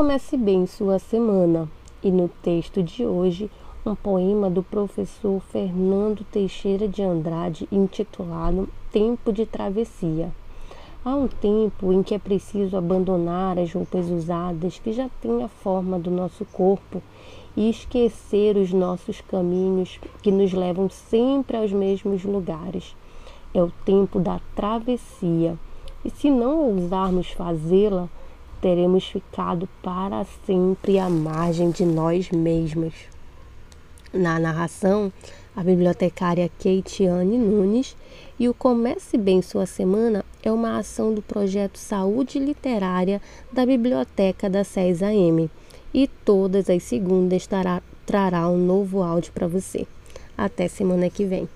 Comece bem sua semana. E no texto de hoje, um poema do professor Fernando Teixeira de Andrade intitulado Tempo de Travessia. Há um tempo em que é preciso abandonar as roupas usadas que já têm a forma do nosso corpo e esquecer os nossos caminhos que nos levam sempre aos mesmos lugares. É o tempo da travessia. E se não ousarmos fazê-la, teremos ficado para sempre à margem de nós mesmos. Na narração, a bibliotecária Keitiane Nunes e o Comece Bem Sua Semana é uma ação do projeto Saúde Literária da Biblioteca da 6AM e todas as segundas trará, trará um novo áudio para você. Até semana que vem.